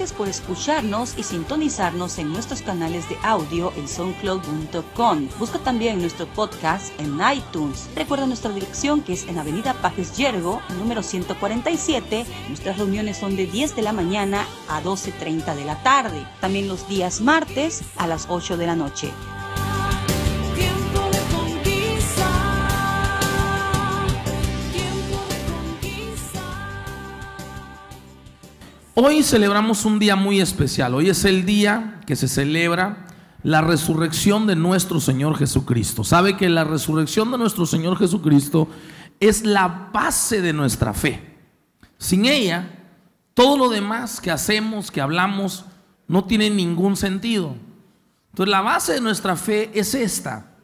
Gracias por escucharnos y sintonizarnos en nuestros canales de audio en soundcloud.com. Busca también nuestro podcast en iTunes. Recuerda nuestra dirección que es en Avenida Pajes Yergo, número 147. Nuestras reuniones son de 10 de la mañana a 12.30 de la tarde. También los días martes a las 8 de la noche. Hoy celebramos un día muy especial. Hoy es el día que se celebra la resurrección de nuestro Señor Jesucristo. Sabe que la resurrección de nuestro Señor Jesucristo es la base de nuestra fe. Sin ella, todo lo demás que hacemos, que hablamos, no tiene ningún sentido. Entonces la base de nuestra fe es esta,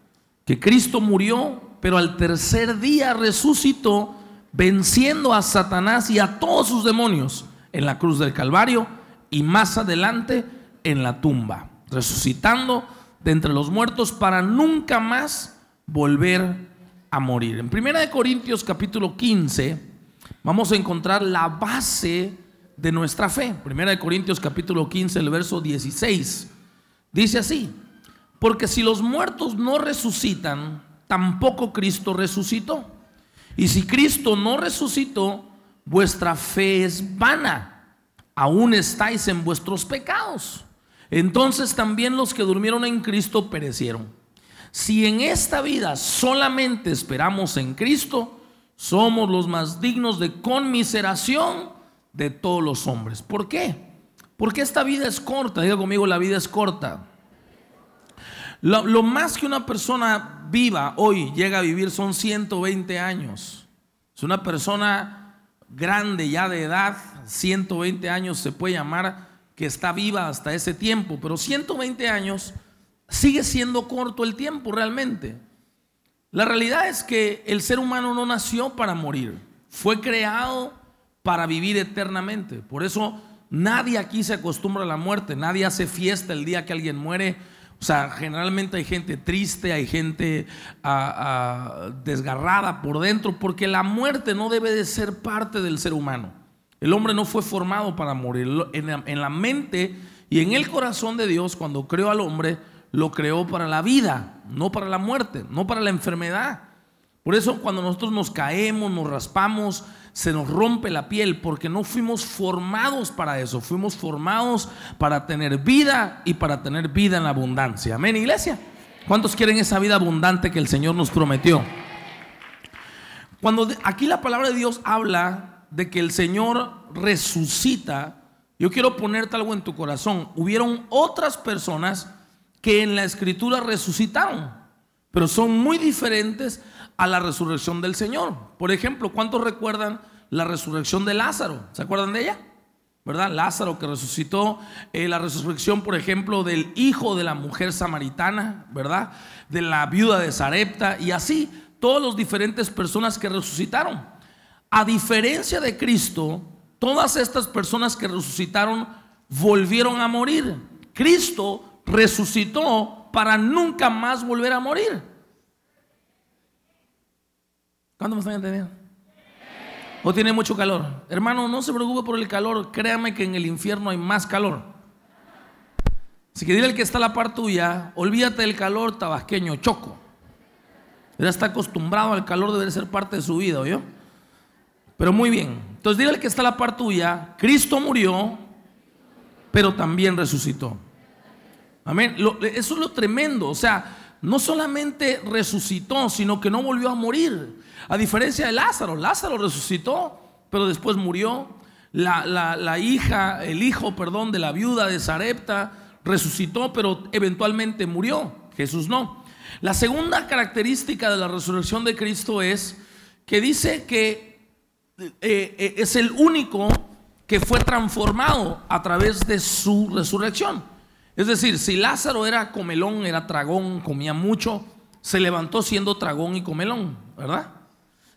que Cristo murió, pero al tercer día resucitó, venciendo a Satanás y a todos sus demonios en la cruz del Calvario y más adelante en la tumba, resucitando de entre los muertos para nunca más volver a morir. En 1 Corintios capítulo 15 vamos a encontrar la base de nuestra fe. 1 Corintios capítulo 15, el verso 16. Dice así, porque si los muertos no resucitan, tampoco Cristo resucitó. Y si Cristo no resucitó, vuestra fe es vana, aún estáis en vuestros pecados. Entonces también los que durmieron en Cristo perecieron. Si en esta vida solamente esperamos en Cristo, somos los más dignos de conmiseración de todos los hombres. ¿Por qué? Porque esta vida es corta. Diga conmigo, la vida es corta. Lo, más que una persona viva hoy llega a vivir son 120 años. Es una persona grande ya de edad, 120 años se puede llamar que está viva hasta ese tiempo, pero 120 años sigue siendo corto el tiempo realmente. La realidad es que el ser humano no nació para morir, fue creado para vivir eternamente. Por eso nadie aquí se acostumbra a la muerte, nadie hace fiesta el día que alguien muere o sea, generalmente hay gente triste, hay gente ah, ah, desgarrada por dentro, porque la muerte no debe de ser parte del ser humano. El hombre no fue formado para morir. En la, en la mente y en el corazón de Dios, cuando creó al hombre, lo creó para la vida, no para la muerte, no para la enfermedad. Por eso cuando nosotros nos caemos, nos raspamos, se nos rompe la piel porque no fuimos formados para eso, fuimos formados para tener vida y para tener vida en abundancia. Amén, iglesia. ¿Cuántos quieren esa vida abundante que el Señor nos prometió? Cuando aquí la palabra de Dios habla de que el Señor resucita, yo quiero ponerte algo en tu corazón. Hubieron otras personas que en la escritura resucitaron, pero son muy diferentes a la resurrección del Señor. Por ejemplo, ¿cuántos recuerdan la resurrección de Lázaro? ¿Se acuerdan de ella? ¿Verdad? Lázaro que resucitó, eh, la resurrección, por ejemplo, del hijo de la mujer samaritana, ¿verdad? De la viuda de Sarepta y así, todas las diferentes personas que resucitaron. A diferencia de Cristo, todas estas personas que resucitaron volvieron a morir. Cristo resucitó para nunca más volver a morir. ¿Cuánto me están entendiendo? ¿O tiene mucho calor? Hermano, no se preocupe por el calor. Créame que en el infierno hay más calor. Así que dile al que está a la par tuya, olvídate del calor tabasqueño, choco. Ya está acostumbrado al calor, debe ser parte de su vida, ¿oyó? Pero muy bien. Entonces dile al que está a la par tuya, Cristo murió, pero también resucitó. Amén. eso es lo tremendo. O sea, no solamente resucitó, sino que no volvió a morir. A diferencia de Lázaro, Lázaro resucitó, pero después murió. La, hija, el hijo, perdón, de la viuda de Sarepta resucitó, pero eventualmente murió. Jesús no. La segunda característica de la resurrección de Cristo es que dice que eh, eh, es el único que fue transformado a través de su resurrección. Es decir, si Lázaro era comelón, era tragón, comía mucho, se levantó siendo tragón y comelón, ¿verdad?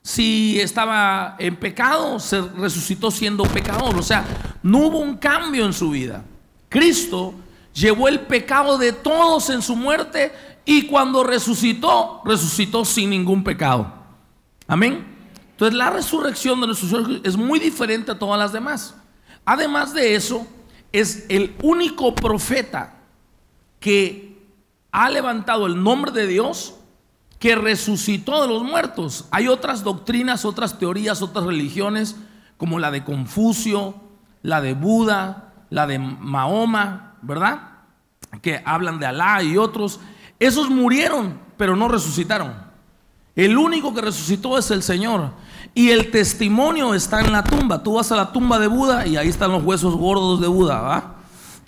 Si estaba en pecado, se resucitó siendo pecador. O sea, no hubo un cambio en su vida. Cristo llevó el pecado de todos en su muerte y cuando resucitó, resucitó sin ningún pecado. Amén. Entonces la resurrección de nuestro Señor es muy diferente a todas las demás. Además de eso, es el único profeta que ha levantado el nombre de Dios que resucitó de los muertos. Hay otras doctrinas, otras teorías, otras religiones, como la de Confucio, la de Buda, la de Mahoma, ¿verdad? Que hablan de Alá y otros. Esos murieron, pero no resucitaron. El único que resucitó es el Señor. Y el testimonio está en la tumba. Tú vas a la tumba de Buda y ahí están los huesos gordos de Buda, ¿va?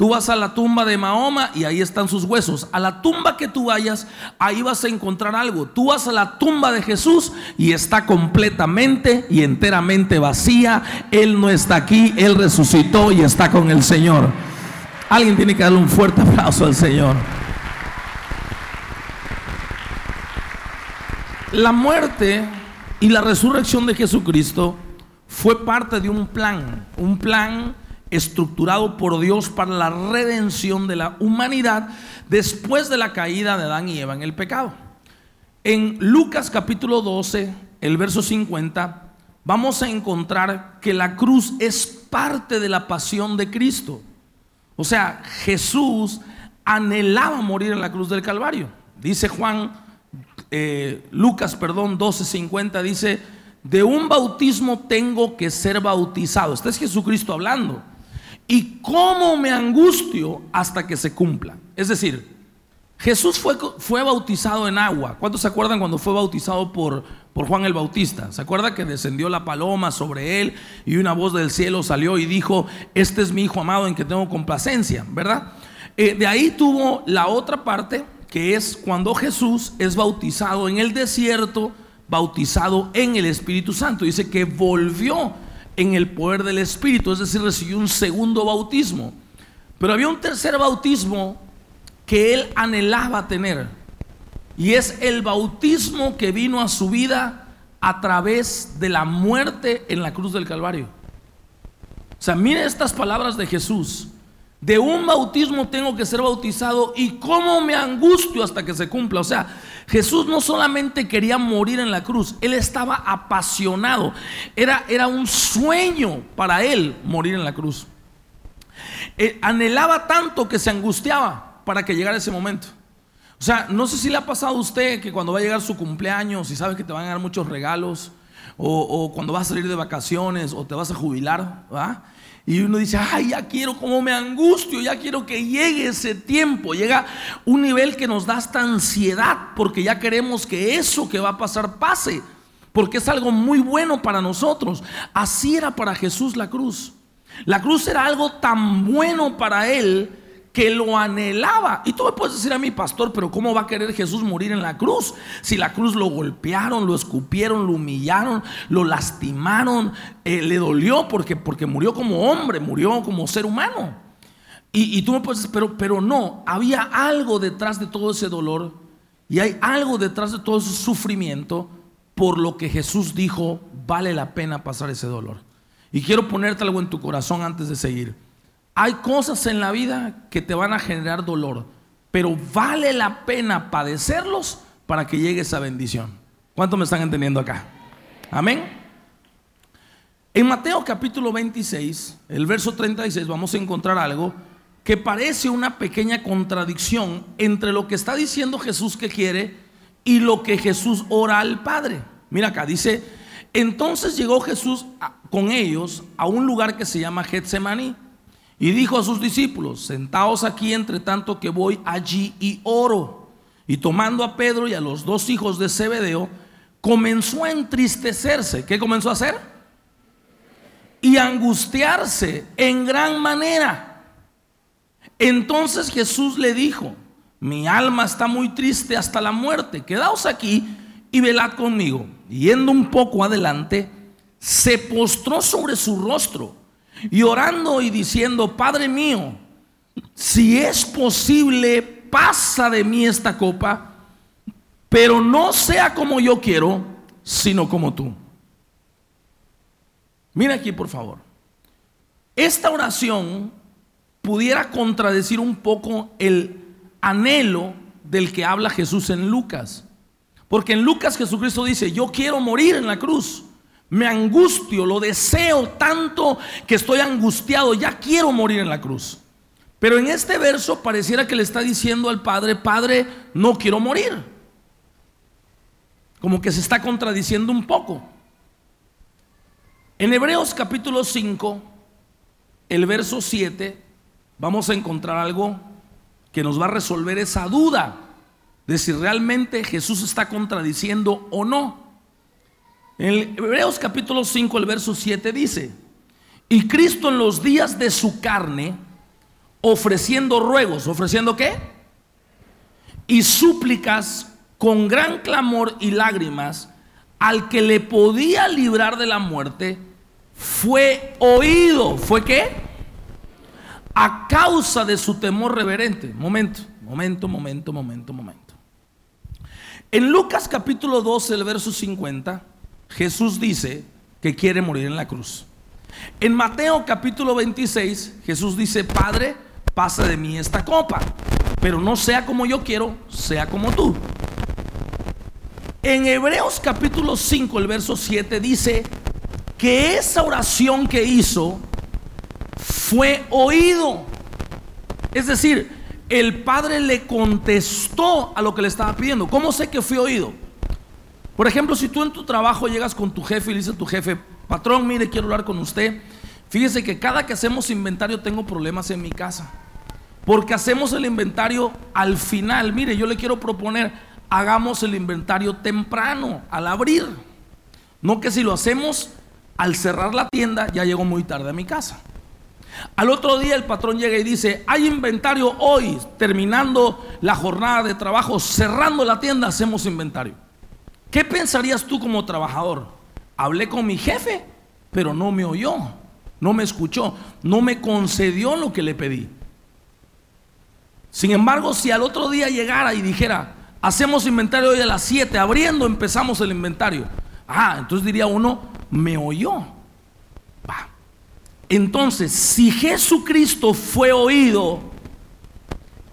Tú vas a la tumba de Mahoma y ahí están sus huesos. A la tumba que tú vayas, ahí vas a encontrar algo. Tú vas a la tumba de Jesús y está completamente y enteramente vacía. Él no está aquí, Él resucitó y está con el Señor. Alguien tiene que darle un fuerte aplauso al Señor. La muerte y la resurrección de Jesucristo fue parte de un plan, un plan estructurado por Dios para la redención de la humanidad después de la caída de Adán y Eva en el pecado. En Lucas capítulo 12, el verso 50, vamos a encontrar que la cruz es parte de la pasión de Cristo. O sea, Jesús anhelaba morir en la cruz del Calvario. Dice Juan, eh, Lucas, perdón, 12:50, dice, de un bautismo tengo que ser bautizado. Este es Jesucristo hablando y cómo me angustio hasta que se cumpla. Es decir, Jesús fue, fue bautizado en agua. ¿Cuántos se acuerdan cuando fue bautizado por, por Juan el Bautista? ¿Se acuerda que descendió la paloma sobre él y una voz del cielo salió y dijo, este es mi hijo amado en que tengo complacencia, ¿verdad? Eh, de ahí tuvo la otra parte que es cuando Jesús es bautizado en el desierto, bautizado en el Espíritu Santo. Dice que volvió en el poder del Espíritu, es decir, recibió un segundo bautismo. Pero había un tercer bautismo que él anhelaba tener. Y es el bautismo que vino a su vida a través de la muerte en la cruz del Calvario. O sea, mire estas palabras de Jesús. De un bautismo tengo que ser bautizado y cómo me angustio hasta que se cumpla. O sea, Jesús no solamente quería morir en la cruz, él estaba apasionado. Era, era un sueño para él morir en la cruz. Eh, anhelaba tanto que se angustiaba para que llegara ese momento. O sea, no sé si le ha pasado a usted que cuando va a llegar su cumpleaños y sabe que te van a dar muchos regalos, o, o cuando vas a salir de vacaciones, o te vas a jubilar, ¿va? Y uno dice, ay, ya quiero, como me angustio, ya quiero que llegue ese tiempo. Llega un nivel que nos da esta ansiedad porque ya queremos que eso que va a pasar pase, porque es algo muy bueno para nosotros. Así era para Jesús la cruz. La cruz era algo tan bueno para él que lo anhelaba. Y tú me puedes decir a mi pastor, pero ¿cómo va a querer Jesús morir en la cruz? Si la cruz lo golpearon, lo escupieron, lo humillaron, lo lastimaron, eh, le dolió porque, porque murió como hombre, murió como ser humano. Y, tú me puedes decir, pero, pero no, había algo detrás de todo ese dolor y hay algo detrás de todo ese sufrimiento por lo que Jesús dijo, vale la pena pasar ese dolor. Y quiero ponerte algo en tu corazón antes de seguir. Hay cosas en la vida que te van a generar dolor, pero vale la pena padecerlos para que llegue esa bendición. ¿Cuánto me están entendiendo acá? Amén. En Mateo capítulo 26, el verso 36, vamos a encontrar algo que parece una pequeña contradicción entre lo que está diciendo Jesús que quiere y lo que Jesús ora al Padre. Mira acá, dice, entonces llegó Jesús con ellos a un lugar que se llama Getsemaní y dijo a sus discípulos, sentaos aquí entre tanto que voy allí y oro. Y tomando a Pedro y a los dos hijos de Zebedeo, comenzó a entristecerse. ¿Qué comenzó a hacer? Y angustiarse en gran manera. Entonces Jesús le dijo, mi alma está muy triste hasta la muerte, quedaos aquí y velad conmigo. yendo un poco adelante, se postró sobre su rostro y orando y diciendo, Padre mío, si es posible, pasa de mí esta copa, pero no sea como yo quiero, sino como tú. Mira aquí, por favor. Esta oración pudiera contradecir un poco el anhelo del que habla Jesús en Lucas. Porque en Lucas Jesucristo dice, yo quiero morir en la cruz, me angustio, lo deseo tanto que estoy angustiado, ya quiero morir en la cruz. Pero en este verso pareciera que le está diciendo al Padre, Padre, no quiero morir. Como que se está contradiciendo un poco. En Hebreos capítulo 5, el verso 7, vamos a encontrar algo que nos va a resolver esa duda de si realmente Jesús está contradiciendo o no. En Hebreos capítulo 5, el verso 7 dice, y Cristo en los días de su carne, ofreciendo ruegos, ofreciendo qué? Y súplicas con gran clamor y lágrimas al que le podía librar de la muerte, fue oído. ¿Fue qué? A causa de su temor reverente. Momento, momento, momento, momento, momento. En Lucas capítulo 12, el verso 50, Jesús dice que quiere morir en la cruz. En Mateo capítulo 26, Jesús dice, Padre, pasa de mí esta copa, pero no sea como yo quiero, sea como tú. En Hebreos capítulo 5, el verso 7 dice que esa oración que hizo fue oído. Es decir, el Padre le contestó a lo que le estaba pidiendo. ¿Cómo sé que fue oído? Por ejemplo, si tú en tu trabajo llegas con tu jefe y le dices a tu jefe, patrón, mire, quiero hablar con usted. Fíjese que cada que hacemos inventario tengo problemas en mi casa. Porque hacemos el inventario al final. Mire, yo le quiero proponer, hagamos el inventario temprano, al abrir. No que si lo hacemos al cerrar la tienda, ya llego muy tarde a mi casa. Al otro día el patrón llega y dice, hay inventario hoy, terminando la jornada de trabajo, cerrando la tienda, hacemos inventario. ¿Qué pensarías tú como trabajador? Hablé con mi jefe, pero no me oyó, no me escuchó, no me concedió lo que le pedí. Sin embargo, si al otro día llegara y dijera, hacemos inventario hoy a las 7, abriendo empezamos el inventario. Ah, entonces diría uno, me oyó. Entonces, si Jesucristo fue oído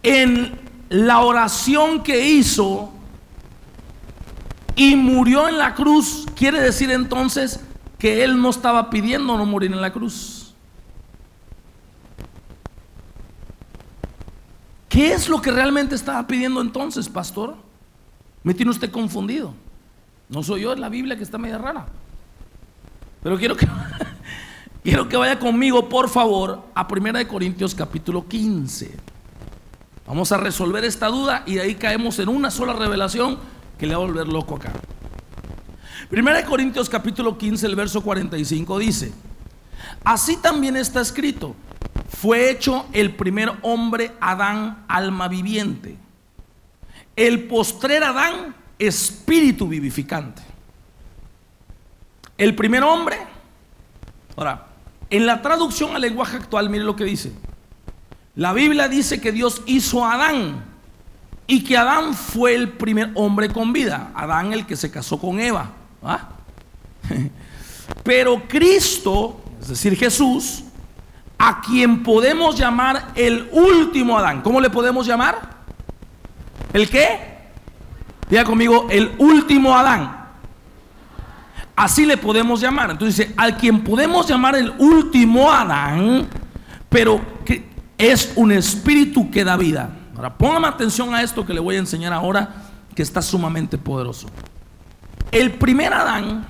en la oración que hizo, y murió en la cruz, quiere decir entonces que él no estaba pidiendo no morir en la cruz. ¿Qué es lo que realmente estaba pidiendo entonces, pastor? Me tiene usted confundido. No soy yo, es la Biblia que está media rara. Pero quiero que, quiero que vaya conmigo, por favor, a 1 Corintios capítulo 15. Vamos a resolver esta duda y de ahí caemos en una sola revelación que le va a volver loco acá. Primera de Corintios capítulo 15, el verso 45 dice, así también está escrito, fue hecho el primer hombre Adán alma viviente, el postrer Adán espíritu vivificante. El primer hombre, ahora, en la traducción al lenguaje actual, mire lo que dice. La Biblia dice que Dios hizo a Adán y que Adán fue el primer hombre con vida. Adán el que se casó con Eva. Pero Cristo, es decir, Jesús, a quien podemos llamar el último Adán. ¿Cómo le podemos llamar? ¿El qué? Diga conmigo, el último Adán. Así le podemos llamar. Entonces dice, al quien podemos llamar el último Adán, pero es un espíritu que da vida. Ahora, póngame atención a esto que le voy a enseñar ahora, que está sumamente poderoso. El primer Adán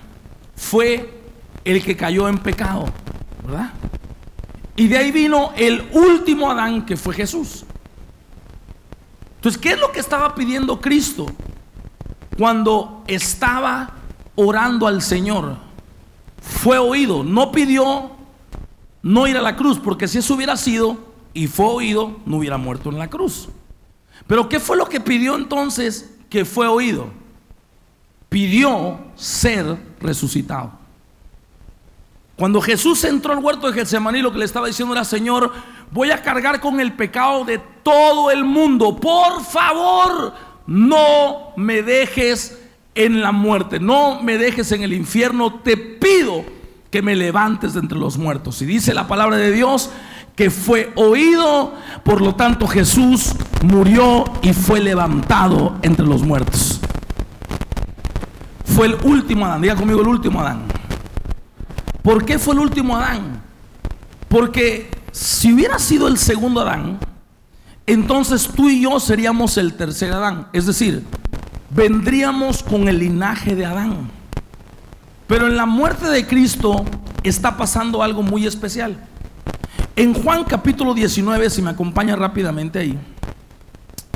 fue el que cayó en pecado, ¿verdad? Y de ahí vino el último Adán, que fue Jesús. Entonces, ¿qué es lo que estaba pidiendo Cristo cuando estaba orando al Señor? Fue oído, no pidió no ir a la cruz, porque si eso hubiera sido y fue oído, no hubiera muerto en la cruz. Pero ¿qué fue lo que pidió entonces que fue oído? Pidió ser resucitado. Cuando Jesús entró al huerto de Getsemaní, lo que le estaba diciendo era, Señor, voy a cargar con el pecado de todo el mundo. Por favor, no me dejes en la muerte, no me dejes en el infierno. Te pido que me levantes de entre los muertos. Y dice la palabra de Dios que fue oído, por lo tanto Jesús murió y fue levantado entre los muertos. Fue el último Adán, diga conmigo el último Adán. ¿Por qué fue el último Adán? Porque si hubiera sido el segundo Adán, entonces tú y yo seríamos el tercer Adán. Es decir, vendríamos con el linaje de Adán. Pero en la muerte de Cristo está pasando algo muy especial. En Juan capítulo 19, si me acompaña rápidamente ahí,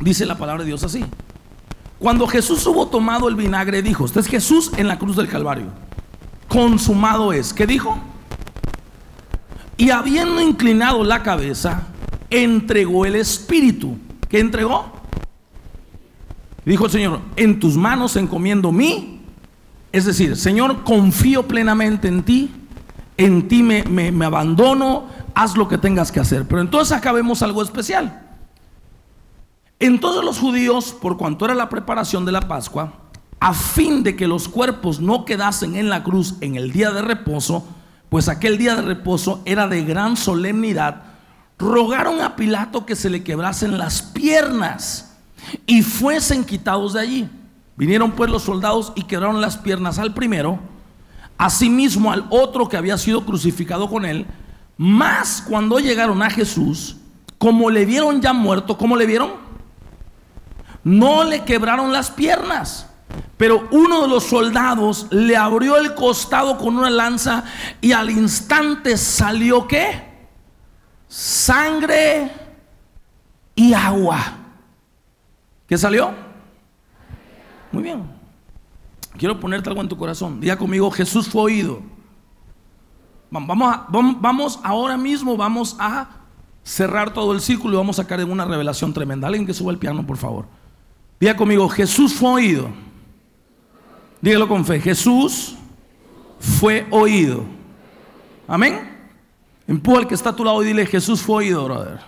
dice la palabra de Dios así. Cuando Jesús hubo tomado el vinagre, dijo, este es Jesús en la cruz del Calvario, consumado es. ¿Qué dijo? Y habiendo inclinado la cabeza, entregó el Espíritu. ¿Qué entregó? Dijo el Señor, en tus manos encomiendo mí. Es decir, Señor, confío plenamente en ti, en ti me, me abandono, haz lo que tengas que hacer. Pero entonces acá vemos algo especial. Entonces los judíos, por cuanto era la preparación de la Pascua, a fin de que los cuerpos no quedasen en la cruz en el día de reposo, pues aquel día de reposo era de gran solemnidad, rogaron a Pilato que se le quebrasen las piernas y fuesen quitados de allí. Vinieron pues los soldados y quebraron las piernas al primero, asimismo al otro que había sido crucificado con él. Más cuando llegaron a Jesús, como le vieron ya muerto, ¿cómo le vieron? No le quebraron las piernas. Pero uno de los soldados le abrió el costado con una lanza y al instante salió qué? sangre y agua. ¿Qué salió? Muy bien. Quiero ponerte algo en tu corazón. Diga conmigo, Jesús fue oído. Vamos, vamos ahora mismo, vamos a cerrar todo el círculo y vamos a sacar en una revelación tremenda. Alguien que suba el piano, por favor. Diga conmigo, Jesús fue oído. Dígalo con fe, Jesús fue oído. Amén. Empuja al que está a tu lado y dile, Jesús fue oído, brother.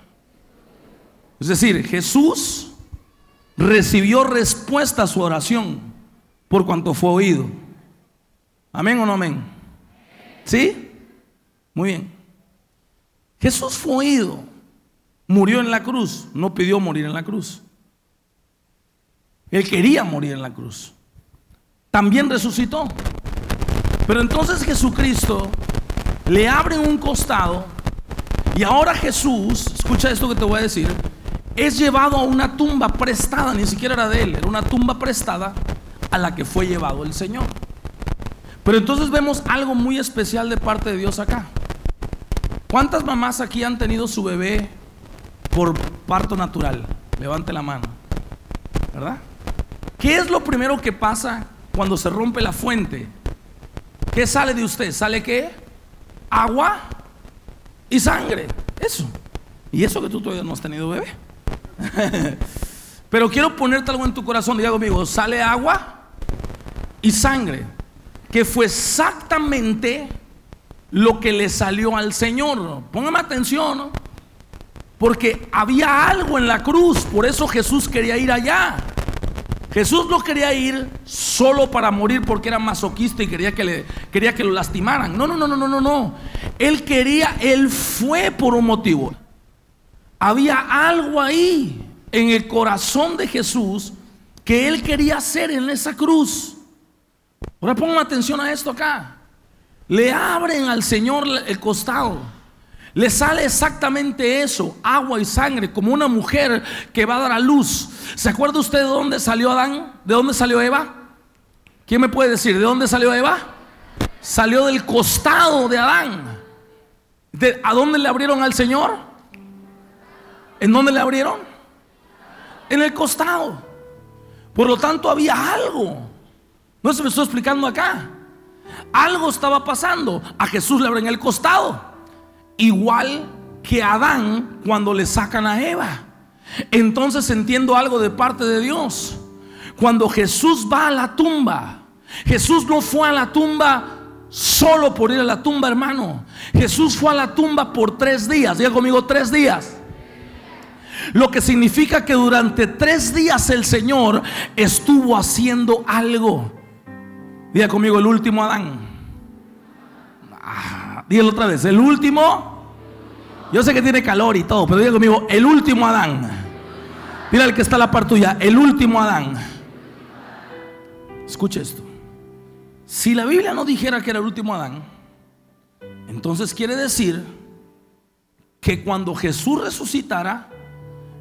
Es decir, Jesús recibió respuesta a su oración por cuanto fue oído. Amén o no amén. ¿Sí? Muy bien. Jesús fue oído. Murió en la cruz. No pidió morir en la cruz. Él quería morir en la cruz. También resucitó. Pero entonces Jesucristo le abren un costado y ahora Jesús, escucha esto que te voy a decir, es llevado a una tumba prestada, ni siquiera era de él, era una tumba prestada a la que fue llevado el Señor. Pero entonces vemos algo muy especial de parte de Dios acá. ¿Cuántas mamás aquí han tenido su bebé por parto natural? Levante la mano. ¿Verdad? ¿Qué es lo primero que pasa cuando se rompe la fuente? ¿Qué sale de usted? ¿Sale qué? agua y sangre. Eso. Y eso que tú todavía no has tenido bebé. Pero quiero ponerte algo en tu corazón. Diga conmigo, sale agua y sangre. Que fue exactamente lo que le salió al Señor. Póngame atención. Porque había algo en la cruz. Por eso Jesús quería ir allá. Jesús no quería ir solo para morir porque era masoquista y quería que, le, quería que lo lastimaran. No, no, no, no, no, no. Él quería, él fue por un motivo. Había algo ahí en el corazón de Jesús que él quería hacer en esa cruz. Ahora pongan atención a esto acá. Le abren al Señor el costado. Le sale exactamente eso, agua y sangre, como una mujer que va a dar a luz. ¿Se acuerda usted de dónde salió Adán? ¿De dónde salió Eva? ¿Quién me puede decir? ¿De dónde salió Eva? Salió del costado de Adán. ¿A dónde le abrieron al Señor? ¿En dónde le abrieron? En el costado. Por lo tanto, había algo. No se me estoy explicando acá. Algo estaba pasando. A Jesús le abren el costado. Igual que Adán cuando le sacan a Eva. Entonces entiendo algo de parte de Dios. Cuando Jesús va a la tumba, Jesús no fue a la tumba solo por ir a la tumba, hermano. Jesús fue a la tumba por tres días. Diga conmigo, tres días. Lo que significa que durante tres días el Señor estuvo haciendo algo. Diga conmigo, el último Adán. Ah, otra vez. El último. Yo sé que tiene calor y todo, pero diga conmigo, el último Adán. Mira el que está la par tuya, el último Adán. Escuche esto. Si la Biblia no dijera que era el último Adán, Entonces quiere decir que cuando Jesús resucitara,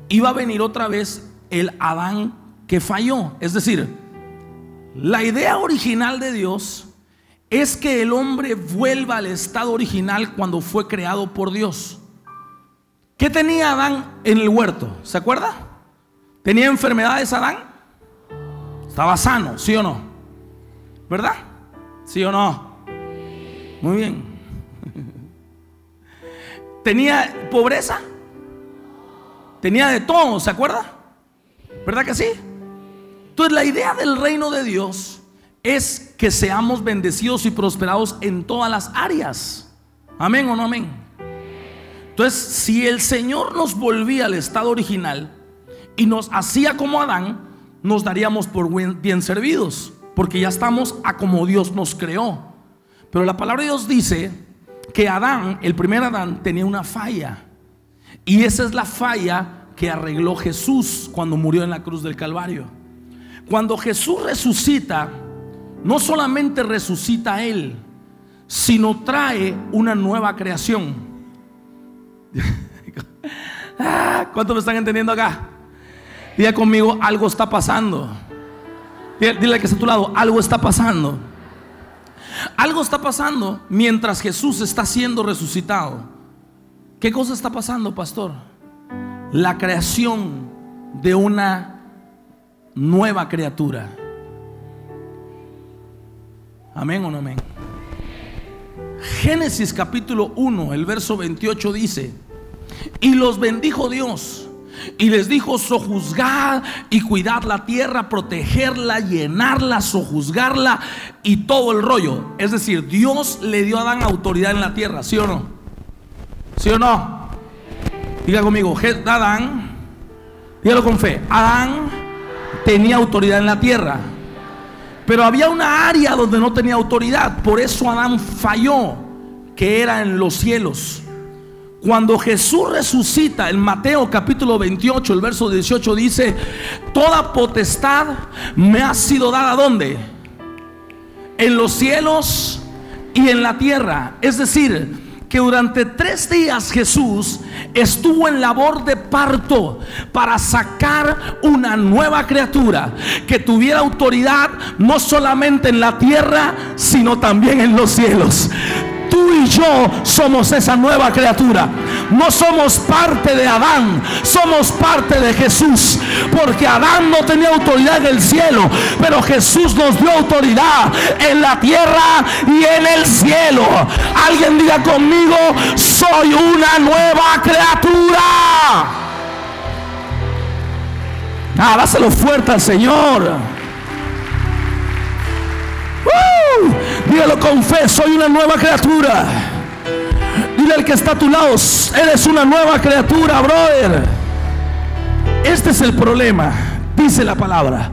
iba a venir otra vez el Adán que falló. Es decir, la idea original de Dios es que el hombre vuelva al estado original cuando fue creado por Dios. ¿Qué tenía Adán en el huerto? ¿Se acuerda? ¿Tenía enfermedades Adán? Estaba sano, ¿sí o no? ¿Verdad? ¿Sí o no? Muy bien. ¿Tenía pobreza? Tenía de todo, ¿se acuerda? ¿Verdad que sí? Entonces la idea del reino de Dios es que seamos bendecidos y prosperados en todas las áreas. Amén o no amén. Entonces, si el Señor nos volvía al estado original y nos hacía como Adán, nos daríamos por bien servidos, porque ya estamos a como Dios nos creó. Pero la palabra de Dios dice que Adán, el primer Adán, tenía una falla. Y esa es la falla que arregló Jesús cuando murió en la cruz del Calvario. Cuando Jesús resucita, no solamente resucita a Él, sino trae una nueva creación. Ah, ¿Cuántos me están entendiendo acá? Diga conmigo, algo está pasando. Dile que está a tu lado, algo está pasando. Algo está pasando mientras Jesús está siendo resucitado. ¿Qué cosa está pasando, pastor? La creación de una nueva criatura. Amén o no amén. Génesis capítulo 1, el verso 28 dice, y los bendijo Dios. Y les dijo, sojuzgad y cuidad la tierra, protegerla, llenarla, sojuzgarla y todo el rollo. Es decir, Dios le dio a Adán autoridad en la tierra, ¿sí o no? ¿Sí o no? Diga conmigo, Adán, dígalo con fe, Adán tenía autoridad en la tierra. Pero había una área donde no tenía autoridad. Por eso Adán falló, que era en los cielos. Cuando Jesús resucita, en Mateo capítulo 28, el verso 18 dice, toda potestad me ha sido dada ¿dónde? En los cielos y en la tierra. Es decir, que durante tres días Jesús estuvo en labor de parto para sacar una nueva criatura que tuviera autoridad no solamente en la tierra, sino también en los cielos tú y yo somos esa nueva criatura. No somos parte de Adán, somos parte de Jesús. Porque Adán no tenía autoridad en el cielo, pero Jesús nos dio autoridad en la tierra y en el cielo. Alguien diga conmigo, soy una nueva criatura. Ah, dáselo fuerte al Señor. Dígalo con fe, soy una nueva criatura. Dile al que está a tu lado, eres una nueva criatura, brother. Este es el problema, dice la palabra.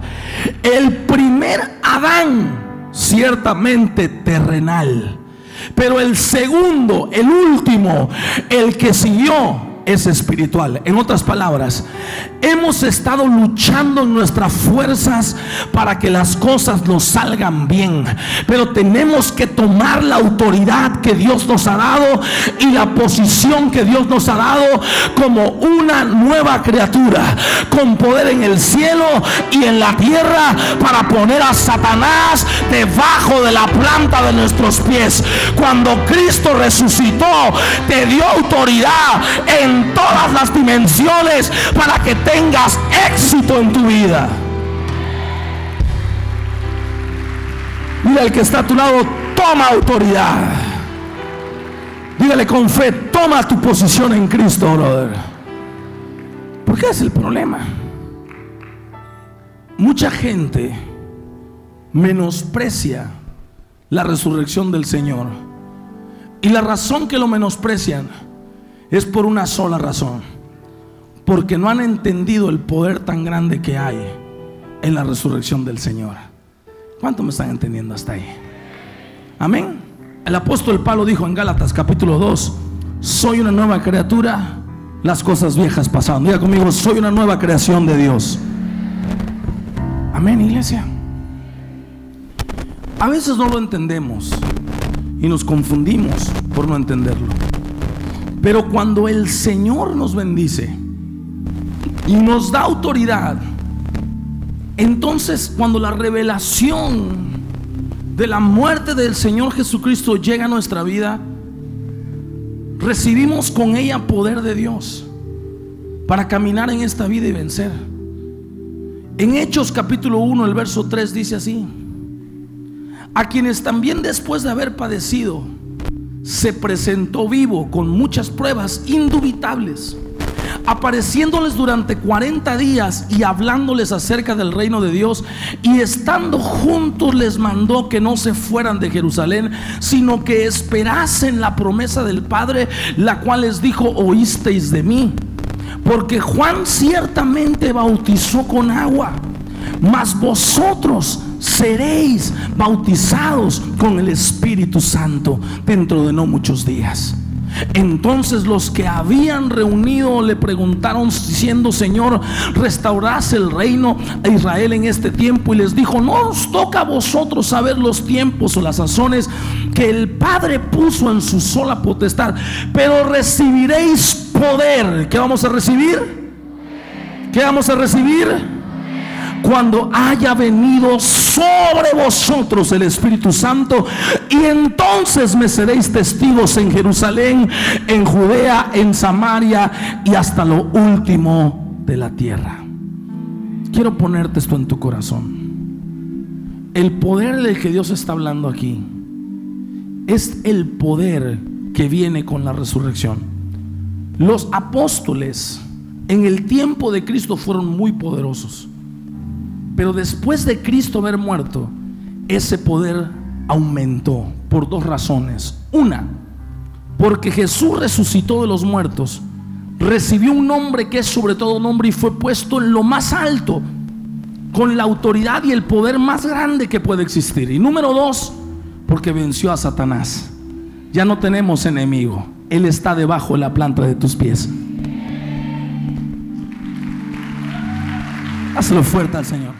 El primer Adán, ciertamente terrenal. Pero el segundo, el último, el que siguió, es espiritual. En otras palabras, hemos estado luchando en nuestras fuerzas para que las cosas nos salgan bien. Pero tenemos que tomar la autoridad que Dios nos ha dado y la posición que Dios nos ha dado como una nueva criatura con poder en el cielo y en la tierra para poner a Satanás debajo de la planta de nuestros pies. Cuando Cristo resucitó, te dio autoridad en todas las dimensiones para que tengas éxito en tu vida. Mira el que está a tu lado, toma autoridad. Dígale con fe, toma tu posición en Cristo, brother. Porque es el problema. Mucha gente menosprecia la resurrección del Señor. Y la razón que lo menosprecian es por una sola razón. Porque no han entendido el poder tan grande que hay en la resurrección del Señor. ¿Cuánto me están entendiendo hasta ahí? Amén. El apóstol Pablo dijo en Gálatas capítulo 2, soy una nueva criatura, las cosas viejas pasaron. Diga conmigo, soy una nueva creación de Dios. Amén, iglesia. A veces no lo entendemos y nos confundimos por no entenderlo. Pero cuando el Señor nos bendice y nos da autoridad, entonces cuando la revelación de la muerte del Señor Jesucristo llega a nuestra vida, recibimos con ella poder de Dios para caminar en esta vida y vencer. En Hechos capítulo 1, el verso 3 dice así, a quienes también después de haber padecido, se presentó vivo con muchas pruebas indubitables, apareciéndoles durante 40 días y hablándoles acerca del reino de Dios, y estando juntos les mandó que no se fueran de Jerusalén, sino que esperasen la promesa del Padre, la cual les dijo, oísteis de mí porque Juan ciertamente bautizó con agua, mas vosotros seréis bautizados con el Espíritu Santo dentro de no muchos días. Entonces los que habían reunido le preguntaron diciendo, Señor, restaurás el reino a Israel en este tiempo. Y les dijo, no os toca a vosotros saber los tiempos o las sazones que el Padre puso en su sola potestad, pero recibiréis poder. ¿Qué vamos a recibir? ¿Qué vamos a recibir? Cuando haya venido sobre vosotros el Espíritu Santo y entonces me seréis testigos en Jerusalén, en Judea, en Samaria y hasta lo último de la tierra. Quiero ponerte esto en tu corazón. El poder del que Dios está hablando aquí es el poder que viene con la resurrección. Los apóstoles en el tiempo de Cristo fueron muy poderosos. Pero después de Cristo haber muerto, ese poder aumentó por dos razones. Una, porque Jesús resucitó de los muertos, recibió un nombre que es sobre todo nombre y fue puesto en lo más alto, con la autoridad y el poder más grande que puede existir. Y número dos, porque venció a Satanás. Ya no tenemos enemigo. Él está debajo de la planta de tus pies. Hazlo fuerte al Señor.